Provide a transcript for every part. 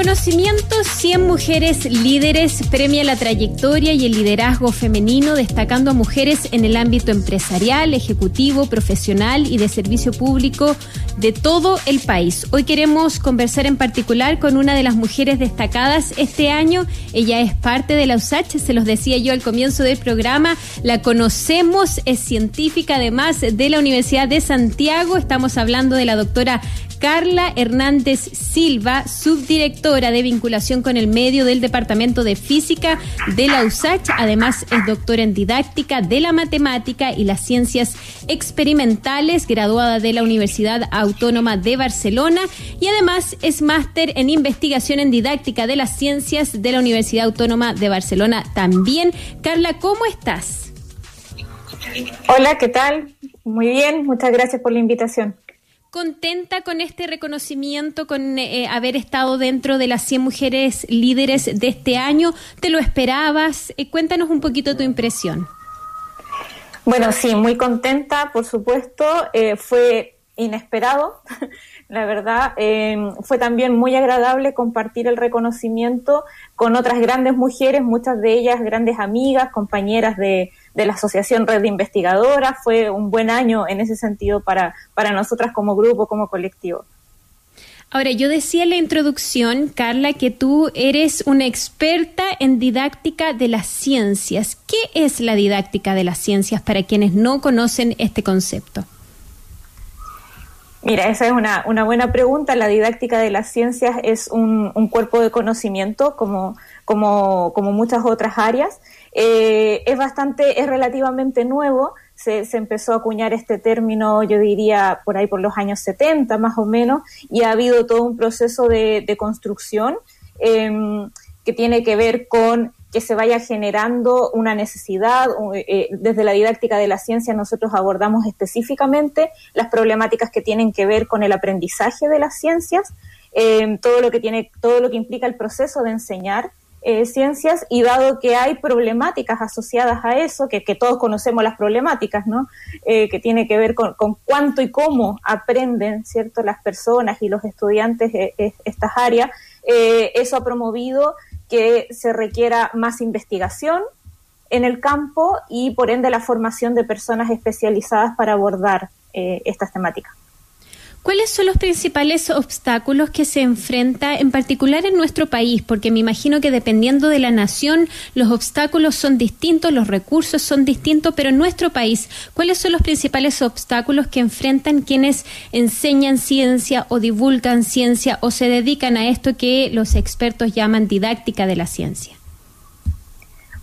reconocimiento 100 mujeres líderes premia la trayectoria y el liderazgo femenino, destacando a mujeres en el ámbito empresarial, ejecutivo, profesional y de servicio público de todo el país. Hoy queremos conversar en particular con una de las mujeres destacadas este año. Ella es parte de la USACH, se los decía yo al comienzo del programa. La conocemos, es científica además de la Universidad de Santiago. Estamos hablando de la doctora Carla Hernández Silva, subdirectora de vinculación con el medio del Departamento de Física de la USACH. Además, es doctora en didáctica de la matemática y las ciencias experimentales, graduada de la Universidad Autónoma de Barcelona y además es máster en investigación en didáctica de las ciencias de la Universidad Autónoma de Barcelona también. Carla, ¿cómo estás? Hola, ¿qué tal? Muy bien, muchas gracias por la invitación contenta con este reconocimiento, con eh, haber estado dentro de las 100 mujeres líderes de este año. ¿Te lo esperabas? Eh, cuéntanos un poquito tu impresión. Bueno, sí, muy contenta, por supuesto. Eh, fue inesperado, la verdad. fue también muy agradable compartir el reconocimiento con otras grandes mujeres, muchas de ellas grandes amigas, compañeras de, de la Asociación Red de Investigadoras. Fue un buen año en ese sentido para, para nosotras como grupo, como colectivo. Ahora, yo decía en la introducción, Carla, que tú eres una experta en didáctica de las ciencias. ¿Qué es la didáctica de las ciencias para quienes no conocen este concepto? Mira, esa es una, una buena pregunta. La didáctica de las ciencias es un, un cuerpo de conocimiento, como, como, como muchas otras áreas, eh, es bastante, es relativamente nuevo. Se, empezó a acuñar este término, yo diría, por ahí por los años 70 más o menos, y ha habido todo un proceso de, construcción em, que tiene que ver con que se vaya generando una necesidad. Eh, desde la didáctica de la ciencia nosotros abordamos específicamente las problemáticas que tienen que ver con el aprendizaje de las ciencias, em, todo lo que tiene, todo lo que implica el proceso de enseñar eh, ciencias y dado que hay problemáticas asociadas a eso, que, todos conocemos las problemáticas, ¿no? Eh, que tiene que ver con, cuánto y cómo aprenden, ¿cierto?, las personas y los estudiantes eh, estas áreas, eso ha promovido que se requiera más investigación en el campo y por ende la formación de personas especializadas para abordar estas temáticas. ¿Cuáles son los principales obstáculos que se enfrenta, en particular en nuestro país? Porque me imagino que dependiendo de la nación, los obstáculos son distintos, los recursos son distintos, pero en nuestro país, ¿cuáles son los principales obstáculos que enfrentan quienes enseñan ciencia o divulgan ciencia o se dedican a esto que los expertos llaman didáctica de la ciencia?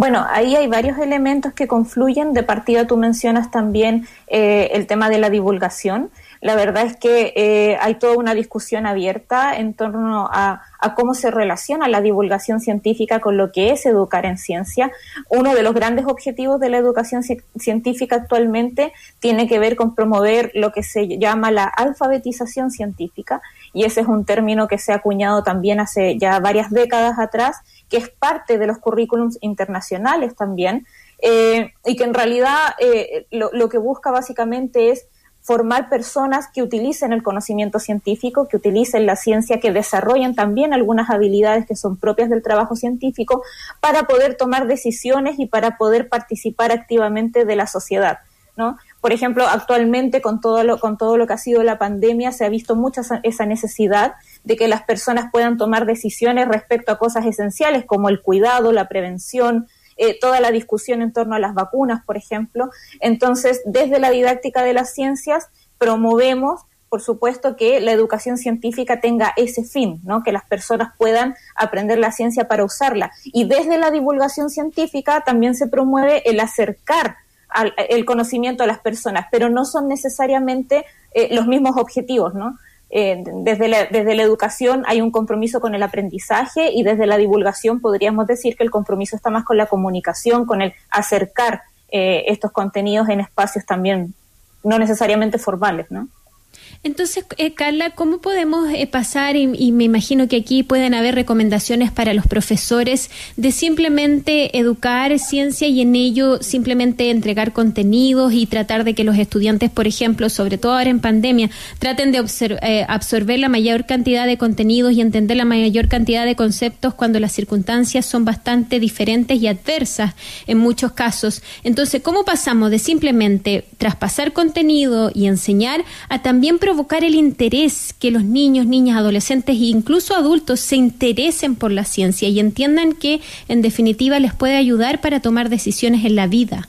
Bueno, ahí hay varios elementos que confluyen. De partida tú mencionas también eh, el tema de la divulgación. La verdad es que eh, hay toda una discusión abierta en torno a, cómo se relaciona la divulgación científica con lo que es educar en ciencia. Uno de los grandes objetivos de la educación científica actualmente tiene que ver con promover lo que se llama la alfabetización científica, y ese es un término que se ha acuñado también hace ya varias décadas atrás, que es parte de los currículums internacionales también, eh, y que en realidad eh, lo que busca básicamente es formar personas que utilicen el conocimiento científico, que utilicen la ciencia, que desarrollen también algunas habilidades que son propias del trabajo científico para poder tomar decisiones y para poder participar activamente de la sociedad. ¿no? Por ejemplo, actualmente con todo lo, con todo lo que ha sido la pandemia se ha visto mucha esa necesidad de que las personas puedan tomar decisiones respecto a cosas esenciales como el cuidado, la prevención, eh, toda la discusión en torno a las vacunas, por ejemplo. Entonces, desde la didáctica de las ciencias, promovemos por supuesto, que la educación científica tenga ese fin, ¿no? que las personas puedan aprender la ciencia para usarla. Y desde la divulgación científica también se promueve el acercar el conocimiento a las personas, pero no son necesariamente eh, los mismos objetivos, ¿no? Eh, desde, la, desde la educación hay un compromiso con el aprendizaje y desde la divulgación podríamos decir que el compromiso está más con la comunicación, con el acercar eh, estos contenidos en espacios también no necesariamente formales, ¿no? Entonces, eh, Carla, ¿cómo podemos eh, pasar, y, me imagino que aquí pueden haber recomendaciones para los profesores, de simplemente educar ciencia y en ello simplemente entregar contenidos y tratar de que los estudiantes, por ejemplo, sobre todo ahora en pandemia, traten de eh, absorber la mayor cantidad de contenidos y entender la mayor cantidad de conceptos cuando las circunstancias son bastante diferentes y adversas en muchos casos? Entonces, ¿cómo pasamos de simplemente traspasar contenido y enseñar a también provocar el interés que los niños, niñas, adolescentes e incluso adultos se interesen por la ciencia y entiendan que en definitiva les puede ayudar para tomar decisiones en la vida.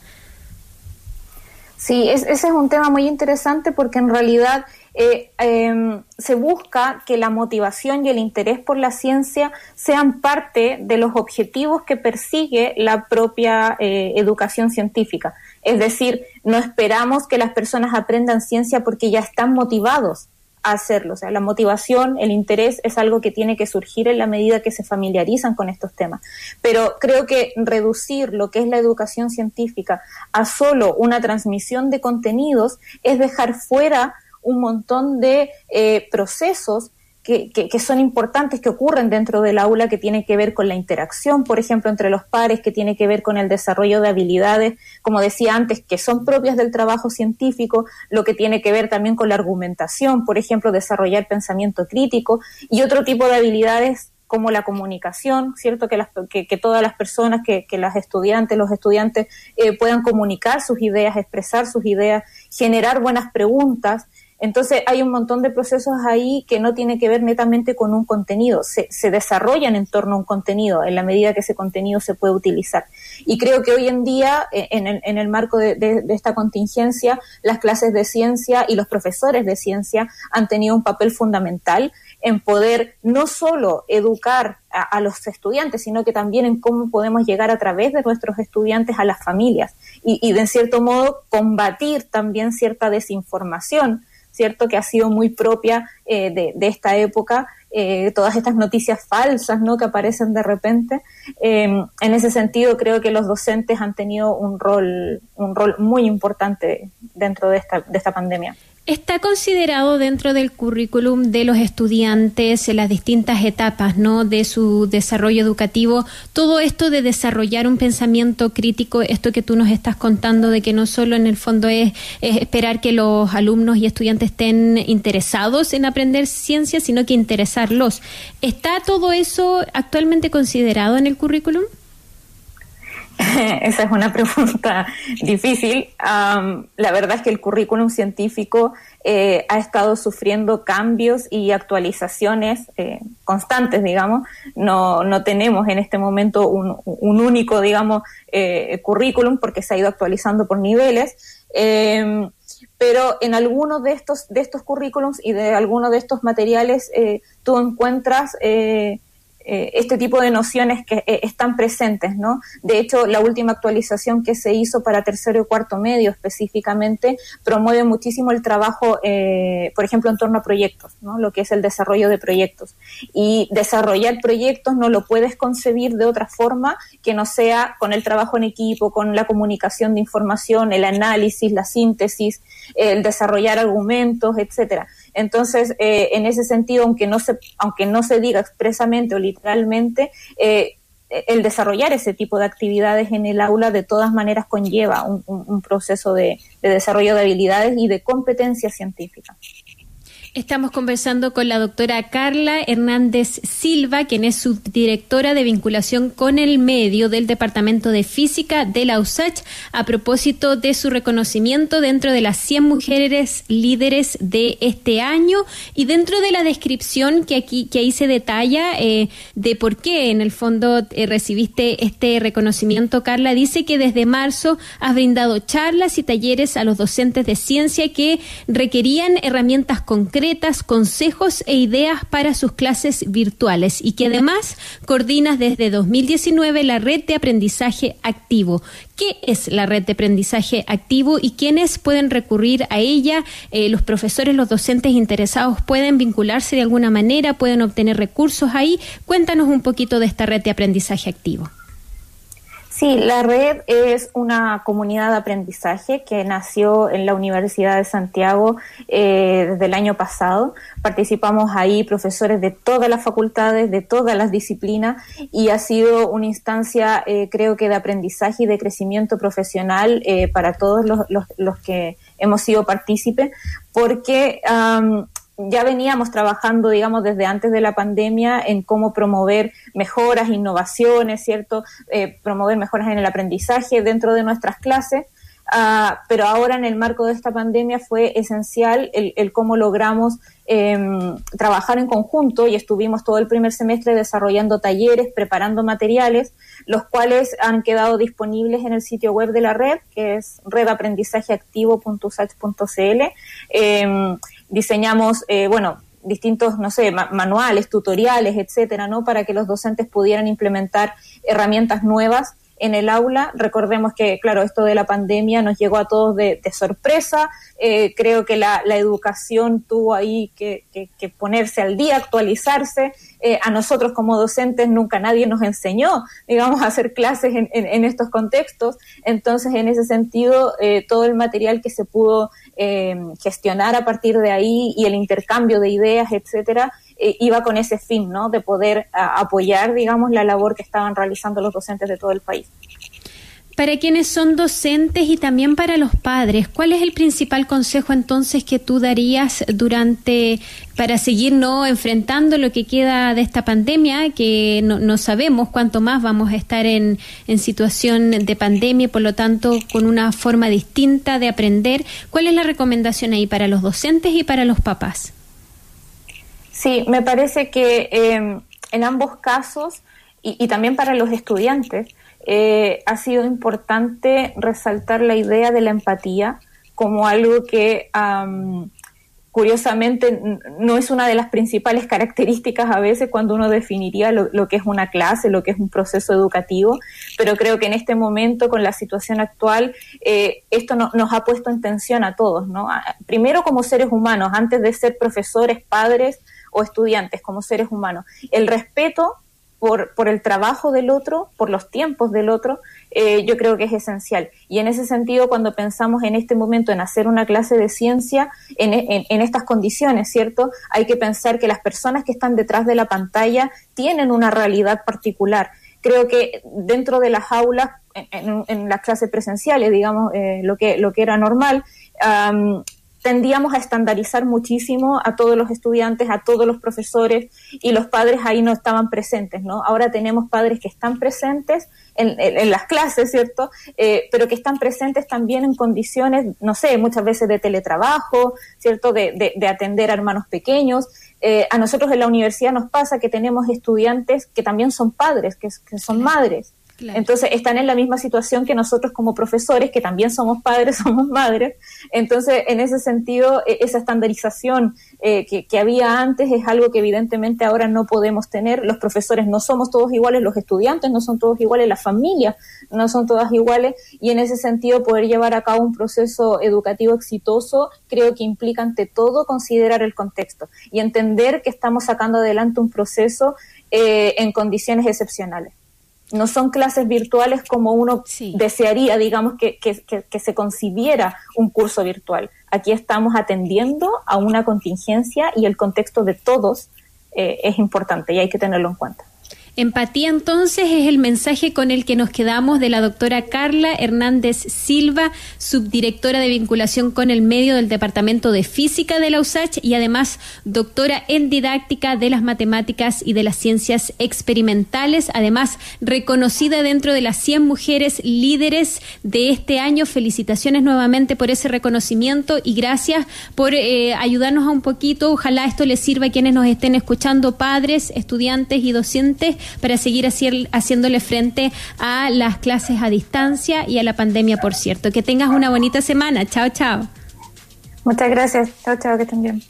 Sí, ese es un tema muy interesante porque en realidad eh, em, se busca que la motivación y el interés por la ciencia sean parte de los objetivos que persigue la propia eh, educación científica. Es decir, no esperamos que las personas aprendan ciencia porque ya están motivados a hacerlo. O sea, la motivación, el interés es algo que tiene que surgir en la medida que se familiarizan con estos temas. Pero creo que reducir lo que es la educación científica a solo una transmisión de contenidos es dejar fuera un montón de eh, procesos que, que, son importantes, que ocurren dentro del aula, que tiene que ver con la interacción, por ejemplo, entre los pares, que tiene que ver con el desarrollo de habilidades, como decía antes, que son propias del trabajo científico, lo que tiene que ver también con la argumentación, por ejemplo, desarrollar pensamiento crítico y otro tipo de habilidades como la comunicación, ¿cierto? Que, las, que, todas las personas, que, que, las estudiantes, los estudiantes eh, puedan comunicar sus ideas, expresar sus ideas, generar buenas preguntas, entonces hay un montón de procesos ahí que no tiene que ver netamente con un contenido, se, desarrollan en torno a un contenido en la medida que ese contenido se puede utilizar. Y creo que hoy en día, eh, en el, marco de, esta contingencia, las clases de ciencia y los profesores de ciencia han tenido un papel fundamental en poder no solo educar a, los estudiantes, sino que también en cómo podemos llegar a través de nuestros estudiantes a las familias y, y de cierto modo combatir también cierta desinformación ¿cierto? Que ha sido muy propia eh, de, esta época, eh, todas estas noticias falsas, ¿no? Que aparecen de repente. Em, en ese sentido, creo que los docentes han tenido un rol, un rol muy importante dentro de esta, de esta pandemia. Está considerado dentro del currículum de los estudiantes en las distintas etapas ¿no? de su desarrollo educativo todo esto de desarrollar un pensamiento crítico, esto que tú nos estás contando de que no solo en el fondo es, esperar que los alumnos y estudiantes estén interesados en aprender ciencia, sino que interesarlos. ¿Está todo eso actualmente considerado en el currículum? Esa es una pregunta difícil. la verdad es que el currículum científico eh, ha estado sufriendo cambios y actualizaciones eh, constantes, digamos. No, no tenemos en este momento un, único, digamos, eh, currículum porque se ha ido actualizando por niveles. Em, pero en algunos de estos, de estos currículums y de algunos de estos materiales tú encuentras eh, este tipo de nociones que eh, están presentes, ¿no? De hecho, la última actualización que se hizo para tercero y cuarto medio específicamente promueve muchísimo el trabajo, eh, por ejemplo, en torno a proyectos, ¿no? Lo que es el desarrollo de proyectos. Y desarrollar proyectos no lo puedes concebir de otra forma que no sea con el trabajo en equipo, con la comunicación de información, el análisis, la síntesis, el desarrollar argumentos, etcétera. Entonces, en ese sentido, aunque no se, aunque no se diga expresamente o literalmente, eh, el desarrollar ese tipo de actividades en el aula de todas maneras conlleva un, proceso de, de desarrollo de habilidades y de competencia científica. Estamos conversando con la doctora Carla Hernández Silva, quien es subdirectora de vinculación con el medio del Departamento de Física de la USACH, a propósito de su reconocimiento dentro de las 100 mujeres líderes de este año y dentro de la descripción que aquí que ahí se detalla eh, de por qué en el fondo eh, recibiste este reconocimiento, Carla dice que desde marzo has brindado charlas y talleres a los docentes de ciencia que requerían herramientas concretas consejos e ideas para sus clases virtuales y que además coordinas desde 2019 la red de aprendizaje activo. ¿Qué es la red de aprendizaje activo y quiénes pueden recurrir a ella? Eh, los profesores, los docentes interesados pueden vincularse de alguna manera, pueden obtener recursos ahí. Cuéntanos un poquito de esta red de aprendizaje activo. Sí, la red es una comunidad de aprendizaje que nació en la Universidad de Santiago eh, desde el año pasado. Participamos ahí profesores de todas las facultades, de todas las disciplinas y ha sido una instancia, eh, creo que, de aprendizaje y de crecimiento profesional eh, para todos los, que hemos sido partícipes, porque ya veníamos trabajando, digamos, desde antes de la pandemia en cómo promover mejoras, innovaciones, ¿cierto? Eh, promover mejoras en el aprendizaje dentro de nuestras clases. Uh, pero ahora en el marco de esta pandemia fue esencial el, el cómo logramos eh, trabajar en conjunto y estuvimos todo el primer semestre desarrollando talleres, preparando materiales, los cuales han quedado disponibles en el sitio web de la red, que es redaprendizajeactivo.usach.cl. Eh, diseñamos, eh, bueno, distintos, no sé, manuales, tutoriales, etcétera, ¿no? Para que los docentes pudieran implementar herramientas nuevas en el aula. Recordemos que, claro, esto de la pandemia nos llegó a todos de, sorpresa. Eh, creo que la, educación tuvo ahí que, ponerse al día, actualizarse. Eh, a nosotros como docentes nunca nadie nos enseñó, digamos, a hacer clases en, en, en estos contextos. Entonces, en ese sentido, eh, todo el material que se pudo eh, gestionar a partir de ahí y el intercambio de ideas, etcétera, iba con ese fin, ¿no? De poder a, apoyar, digamos, la labor que estaban realizando los docentes de todo el país. Para quienes son docentes y también para los padres, ¿cuál es el principal consejo entonces que tú darías durante para seguir no enfrentando lo que queda de esta pandemia, que no, no sabemos cuánto más vamos a estar en, en, situación de pandemia y por lo tanto con una forma distinta de aprender? ¿Cuál es la recomendación ahí para los docentes y para los papás? Sí, me parece que eh, en ambos casos y, y también para los estudiantes, eh, ha sido importante resaltar la idea de la empatía como algo que um, curiosamente no es una de las principales características a veces cuando uno definiría lo, lo, que es una clase, lo que es un proceso educativo, pero creo que en este momento, con la situación actual, eh, esto no, nos ha puesto en tensión a todos, ¿no? Primero como seres humanos, antes de ser profesores, padres o estudiantes, como seres humanos. El respeto por, por el trabajo del otro, por los tiempos del otro, eh, yo creo que es esencial. Y en ese sentido, cuando pensamos en este momento en hacer una clase de ciencia en, en, estas condiciones, ¿cierto? Hay que pensar que las personas que están detrás de la pantalla tienen una realidad particular. Creo que dentro de las aulas, en, en las clases presenciales, digamos, eh, lo, que, lo que era normal, tendíamos a estandarizar muchísimo a todos los estudiantes, a todos los profesores y los padres ahí no estaban presentes, ¿no? Ahora tenemos padres que están presentes en, en, en las clases, ¿cierto? Eh, pero que están presentes también en condiciones, no sé, muchas veces de teletrabajo, ¿cierto? De, de, de atender a hermanos pequeños. Eh, a nosotros en la universidad nos pasa que tenemos estudiantes que también son padres, que, que son madres. Entonces están en la misma situación que nosotros como profesores, que también somos padres, somos madres. Entonces, en ese sentido, e, esa estandarización eh, que, que, había antes es algo que evidentemente ahora no podemos tener. Los profesores no somos todos iguales, los estudiantes no son todos iguales, las familias no son todas iguales y en ese sentido poder llevar a cabo un proceso educativo exitoso creo que implica ante todo considerar el contexto y entender que estamos sacando adelante un proceso eh, en condiciones excepcionales no son clases virtuales como uno sí. desearía, digamos, que, que, que, que, se concibiera un curso virtual. Aquí estamos atendiendo a una contingencia y el contexto de todos eh, es importante y hay que tenerlo en cuenta. Empatía entonces es el mensaje con el que nos quedamos de la doctora Carla Hernández Silva, subdirectora de vinculación con el medio del Departamento de Física de la USACH y además doctora en didáctica de las matemáticas y de las ciencias experimentales, además reconocida dentro de las 100 mujeres líderes de este año. Felicitaciones nuevamente por ese reconocimiento y gracias por eh, ayudarnos a un poquito. Ojalá esto les sirva a quienes nos estén escuchando, padres, estudiantes y docentes para seguir haci haciéndole frente a las clases a distancia y a la pandemia, por cierto. Que tengas una bonita semana. Chao, chao. Muchas gracias. Chao, chao, que estén bien.